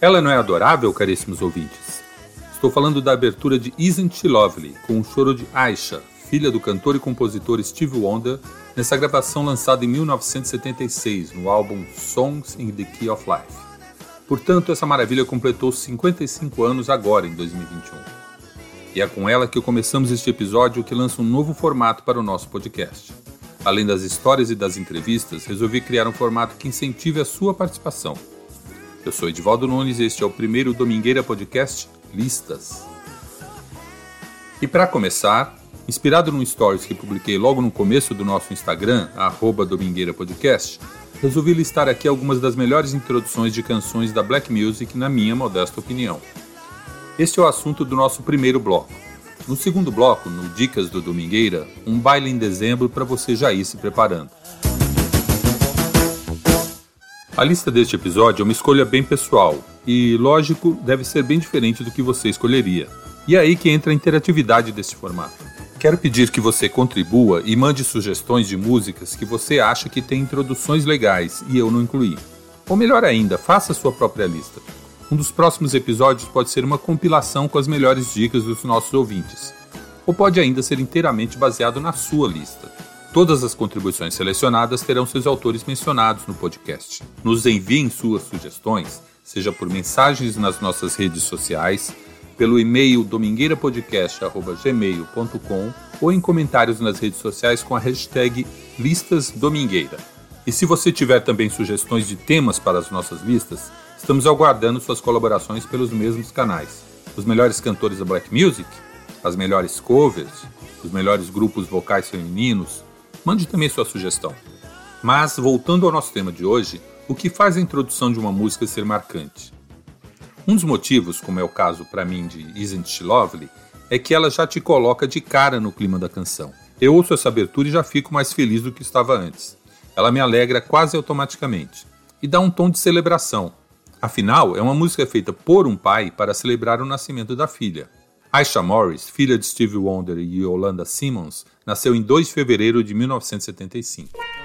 Ela não é adorável, caríssimos ouvintes? Estou falando da abertura de Isn't She Lovely, com o choro de Aisha, filha do cantor e compositor Steve Wonder, nessa gravação lançada em 1976 no álbum Songs in the Key of Life. Portanto, essa maravilha completou 55 anos agora, em 2021. E é com ela que começamos este episódio que lança um novo formato para o nosso podcast. Além das histórias e das entrevistas, resolvi criar um formato que incentive a sua participação. Eu sou Edivaldo Nunes e este é o primeiro Domingueira Podcast Listas. E para começar, inspirado num stories que publiquei logo no começo do nosso Instagram, arroba Domingueira Podcast, resolvi listar aqui algumas das melhores introduções de canções da Black Music na minha modesta opinião. Este é o assunto do nosso primeiro bloco. No segundo bloco, no Dicas do Domingueira, um baile em dezembro para você já ir se preparando. A lista deste episódio é uma escolha bem pessoal e, lógico, deve ser bem diferente do que você escolheria. E é aí que entra a interatividade deste formato. Quero pedir que você contribua e mande sugestões de músicas que você acha que tem introduções legais e eu não incluí. Ou melhor ainda, faça sua própria lista. Um dos próximos episódios pode ser uma compilação com as melhores dicas dos nossos ouvintes. Ou pode ainda ser inteiramente baseado na sua lista. Todas as contribuições selecionadas terão seus autores mencionados no podcast. Nos enviem suas sugestões, seja por mensagens nas nossas redes sociais, pelo e-mail domingueirapodcast.gmail.com ou em comentários nas redes sociais com a hashtag Listas Domingueira. E se você tiver também sugestões de temas para as nossas listas, estamos aguardando suas colaborações pelos mesmos canais. Os melhores cantores da Black Music, as melhores covers, os melhores grupos vocais femininos, Mande também sua sugestão. Mas, voltando ao nosso tema de hoje, o que faz a introdução de uma música ser marcante? Um dos motivos, como é o caso para mim de Isn't She Lovely, é que ela já te coloca de cara no clima da canção. Eu ouço essa abertura e já fico mais feliz do que estava antes. Ela me alegra quase automaticamente e dá um tom de celebração. Afinal, é uma música feita por um pai para celebrar o nascimento da filha. Aisha Morris, filha de Stevie Wonder e Yolanda Simmons, nasceu em 2 de fevereiro de 1975.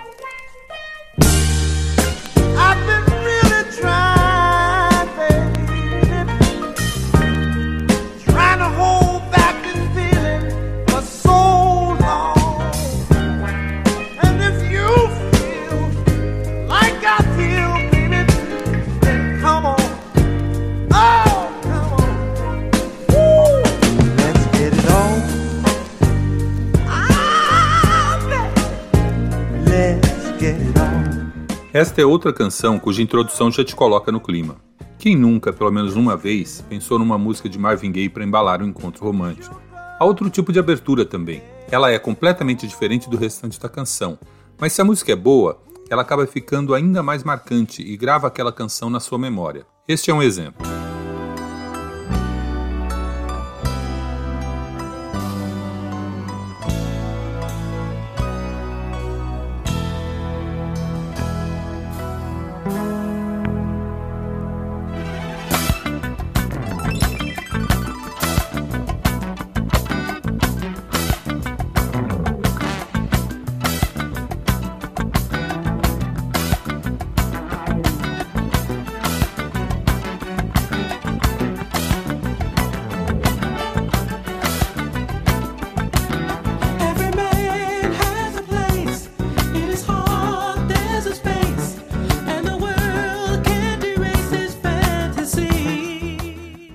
Esta é outra canção cuja introdução já te coloca no clima. Quem nunca, pelo menos uma vez, pensou numa música de Marvin Gaye para embalar um encontro romântico? Há outro tipo de abertura também. Ela é completamente diferente do restante da canção, mas se a música é boa, ela acaba ficando ainda mais marcante e grava aquela canção na sua memória. Este é um exemplo.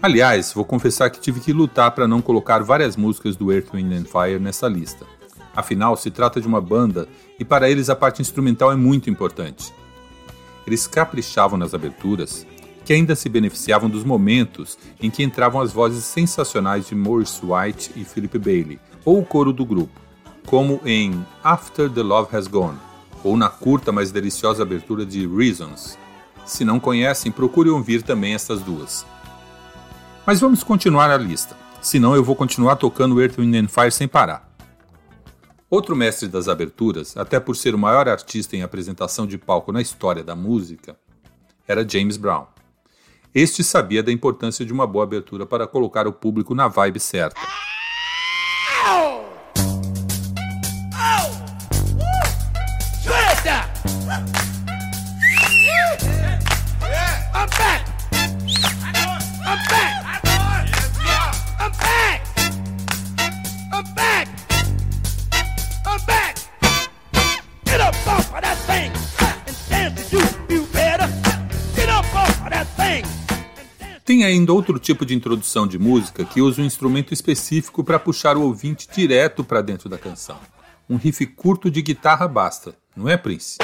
Aliás, vou confessar que tive que lutar para não colocar várias músicas do Earth, Wind and Fire nessa lista. Afinal, se trata de uma banda e para eles a parte instrumental é muito importante. Eles caprichavam nas aberturas, que ainda se beneficiavam dos momentos em que entravam as vozes sensacionais de Maurice White e Philip Bailey, ou o coro do grupo, como em After the Love Has Gone, ou na curta, mas deliciosa abertura de Reasons. Se não conhecem, procure ouvir também essas duas. Mas vamos continuar a lista, senão eu vou continuar tocando Earth, Wind and Fire sem parar. Outro mestre das aberturas, até por ser o maior artista em apresentação de palco na história da música, era James Brown. Este sabia da importância de uma boa abertura para colocar o público na vibe certa. Tem ainda outro tipo de introdução de música que usa um instrumento específico para puxar o ouvinte direto para dentro da canção. Um riff curto de guitarra basta, não é, Prince?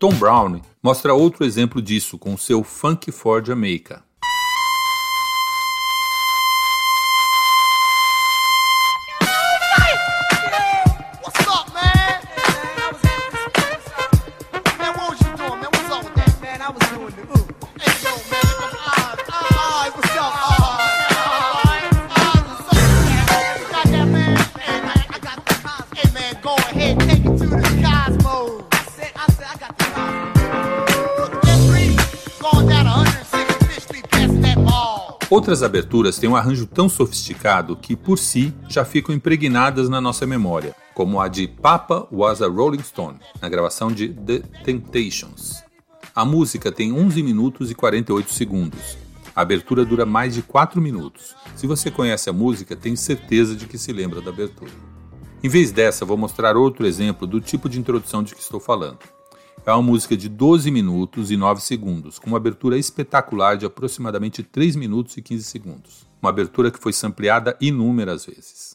Tom Brown mostra outro exemplo disso com seu Funk for Jamaica. Aberturas têm um arranjo tão sofisticado que, por si, já ficam impregnadas na nossa memória, como a de Papa Was a Rolling Stone, na gravação de The Temptations. A música tem 11 minutos e 48 segundos. A abertura dura mais de 4 minutos. Se você conhece a música, tenho certeza de que se lembra da abertura. Em vez dessa, vou mostrar outro exemplo do tipo de introdução de que estou falando. É uma música de 12 minutos e 9 segundos, com uma abertura espetacular de aproximadamente 3 minutos e 15 segundos. Uma abertura que foi sampleada inúmeras vezes.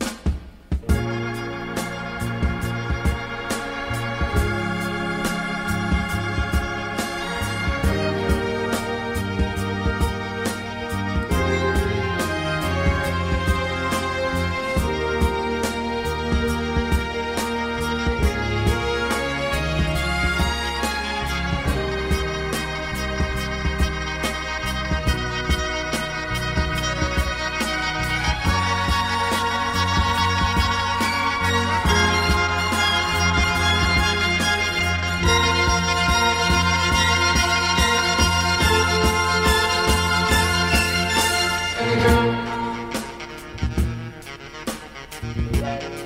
Bye.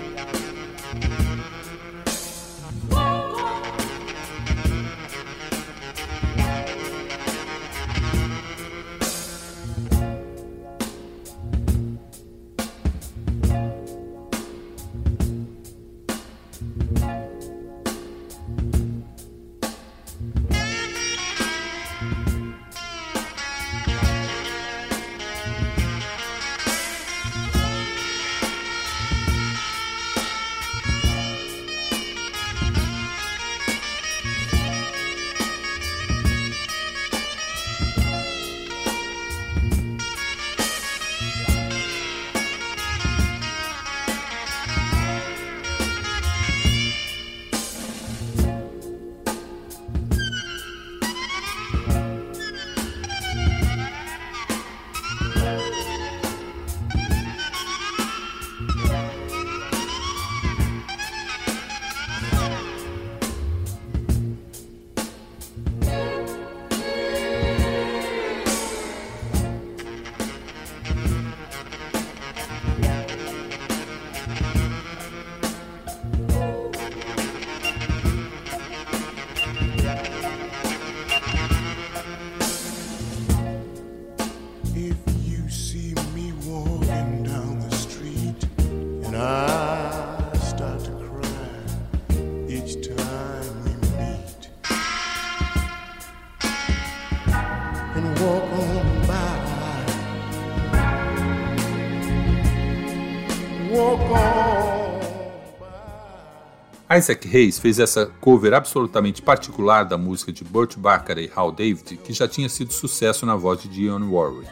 Isaac Hayes fez essa cover absolutamente particular da música de Burt Bacharach e Hal David, que já tinha sido sucesso na voz de Dionne Warwick.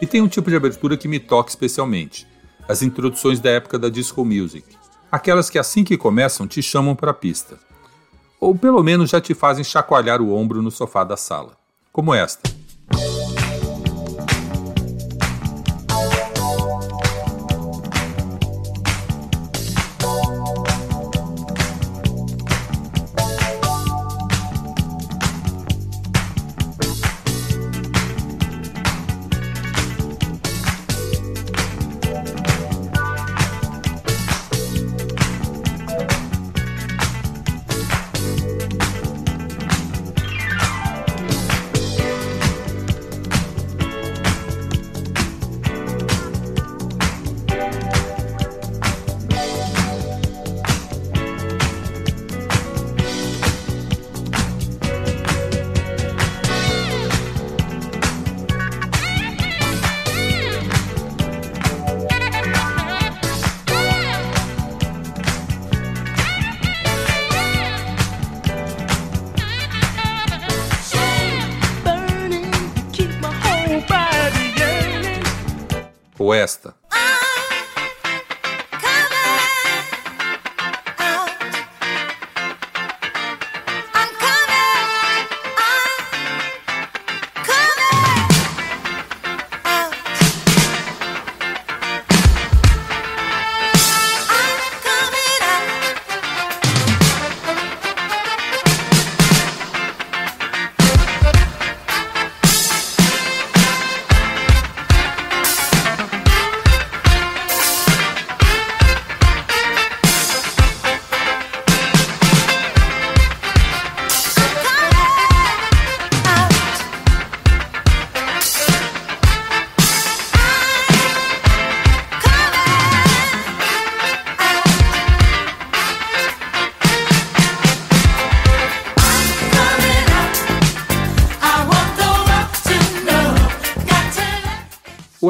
E tem um tipo de abertura que me toca especialmente, as introduções da época da disco music, aquelas que assim que começam te chamam para a pista, ou pelo menos já te fazem chacoalhar o ombro no sofá da sala, como esta.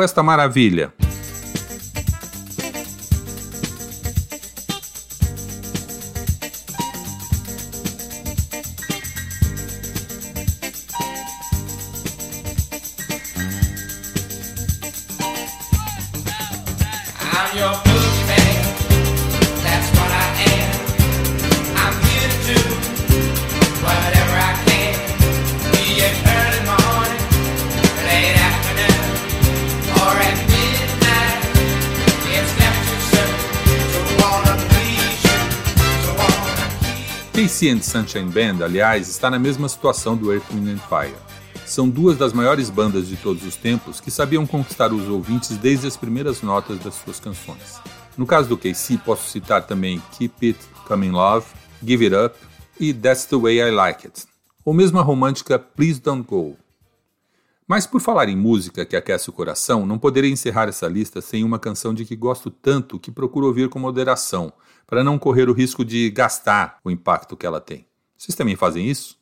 Esta maravilha? KC Sunshine Band, aliás, está na mesma situação do Earth, Wind Fire. São duas das maiores bandas de todos os tempos que sabiam conquistar os ouvintes desde as primeiras notas das suas canções. No caso do KC, posso citar também Keep It Coming Love, Give It Up e That's the Way I Like It, ou mesmo a romântica Please Don't Go. Mas por falar em música que aquece o coração, não poderia encerrar essa lista sem uma canção de que gosto tanto que procuro ouvir com moderação, para não correr o risco de gastar o impacto que ela tem. Vocês também fazem isso?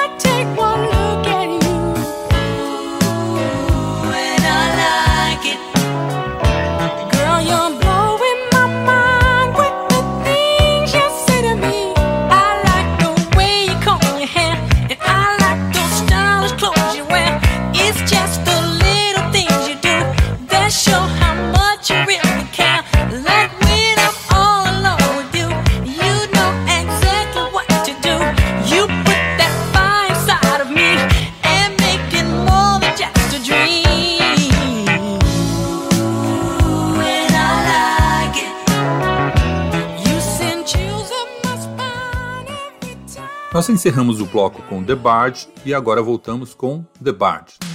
Nós encerramos o bloco com The Bard e agora voltamos com The Bard.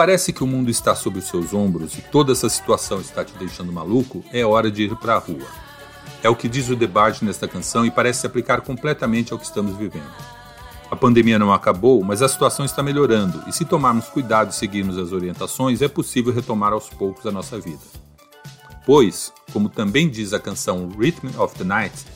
Parece que o mundo está sob os seus ombros e toda essa situação está te deixando maluco, é hora de ir para a rua. É o que diz o debate nesta canção e parece se aplicar completamente ao que estamos vivendo. A pandemia não acabou, mas a situação está melhorando e se tomarmos cuidado e seguirmos as orientações, é possível retomar aos poucos a nossa vida. Pois, como também diz a canção Rhythm of the Night,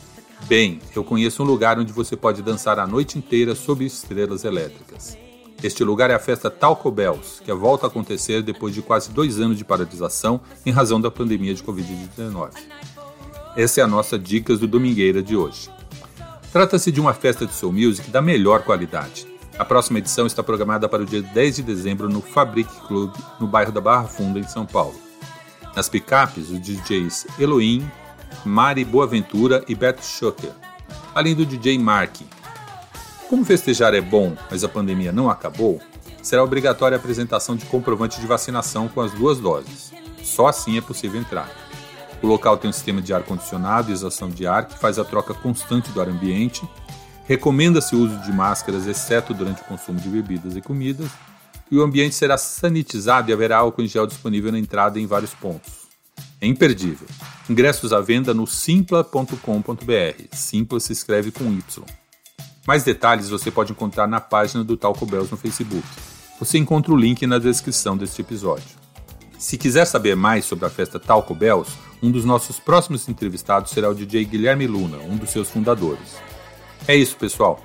bem, eu conheço um lugar onde você pode dançar a noite inteira sob estrelas elétricas. Este lugar é a festa Talco Bells, que volta a acontecer depois de quase dois anos de paralisação em razão da pandemia de Covid-19. Essa é a nossa Dicas do Domingueira de hoje. Trata-se de uma festa de soul music da melhor qualidade. A próxima edição está programada para o dia 10 de dezembro no Fabric Club, no bairro da Barra Funda, em São Paulo. Nas picapes, os DJs Elohim, Mari Boaventura e Beto Schucker, além do DJ Mark, como festejar é bom, mas a pandemia não acabou, será obrigatória a apresentação de comprovante de vacinação com as duas doses. Só assim é possível entrar. O local tem um sistema de ar-condicionado e exaustão de ar que faz a troca constante do ar ambiente. Recomenda-se o uso de máscaras, exceto durante o consumo de bebidas e comidas. E o ambiente será sanitizado e haverá álcool em gel disponível na entrada em vários pontos. É imperdível. Ingressos à venda no simpla.com.br. Simpla se escreve com Y. Mais detalhes você pode encontrar na página do Talco Bells no Facebook. Você encontra o link na descrição deste episódio. Se quiser saber mais sobre a festa Talco Bells, um dos nossos próximos entrevistados será o DJ Guilherme Luna, um dos seus fundadores. É isso, pessoal.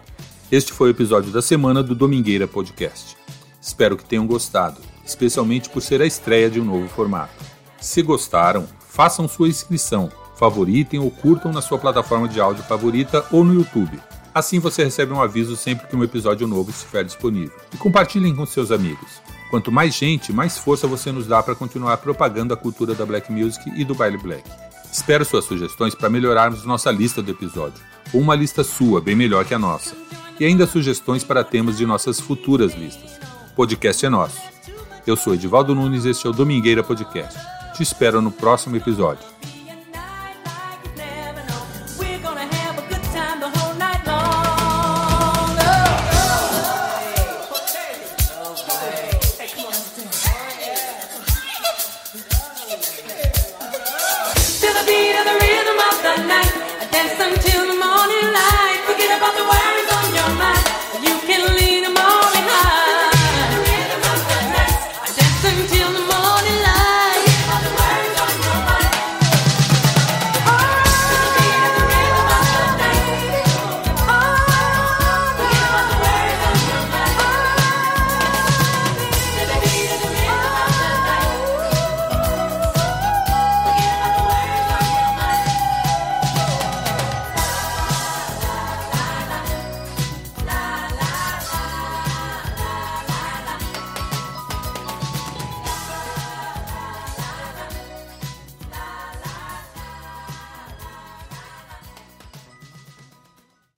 Este foi o episódio da semana do Domingueira Podcast. Espero que tenham gostado, especialmente por ser a estreia de um novo formato. Se gostaram, façam sua inscrição, favoritem ou curtam na sua plataforma de áudio favorita ou no YouTube. Assim você recebe um aviso sempre que um episódio novo estiver disponível. E compartilhem com seus amigos. Quanto mais gente, mais força você nos dá para continuar propagando a cultura da Black Music e do baile Black. Espero suas sugestões para melhorarmos nossa lista do episódio, ou uma lista sua, bem melhor que a nossa. E ainda sugestões para temas de nossas futuras listas. O podcast é nosso. Eu sou Edivaldo Nunes e este é o Domingueira Podcast. Te espero no próximo episódio.